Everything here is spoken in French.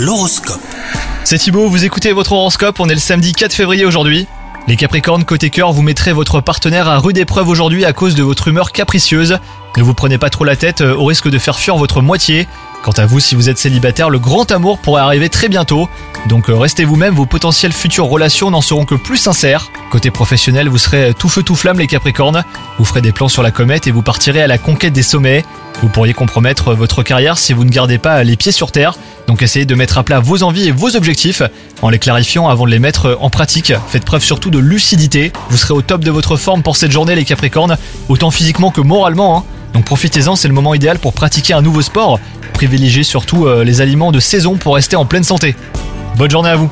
L'horoscope. C'est Thibaut, vous écoutez votre horoscope, on est le samedi 4 février aujourd'hui. Les Capricornes, côté cœur, vous mettrez votre partenaire à rude épreuve aujourd'hui à cause de votre humeur capricieuse. Ne vous prenez pas trop la tête euh, au risque de faire fuir votre moitié. Quant à vous, si vous êtes célibataire, le grand amour pourrait arriver très bientôt. Donc euh, restez vous-même, vos potentielles futures relations n'en seront que plus sincères. Côté professionnel, vous serez tout feu tout flamme les Capricornes. Vous ferez des plans sur la comète et vous partirez à la conquête des sommets. Vous pourriez compromettre votre carrière si vous ne gardez pas les pieds sur terre. Donc essayez de mettre à plat vos envies et vos objectifs en les clarifiant avant de les mettre en pratique. Faites preuve surtout de lucidité. Vous serez au top de votre forme pour cette journée les Capricornes, autant physiquement que moralement. hein. Donc profitez-en, c'est le moment idéal pour pratiquer un nouveau sport. Privilégiez surtout euh, les aliments de saison pour rester en pleine santé. Bonne journée à vous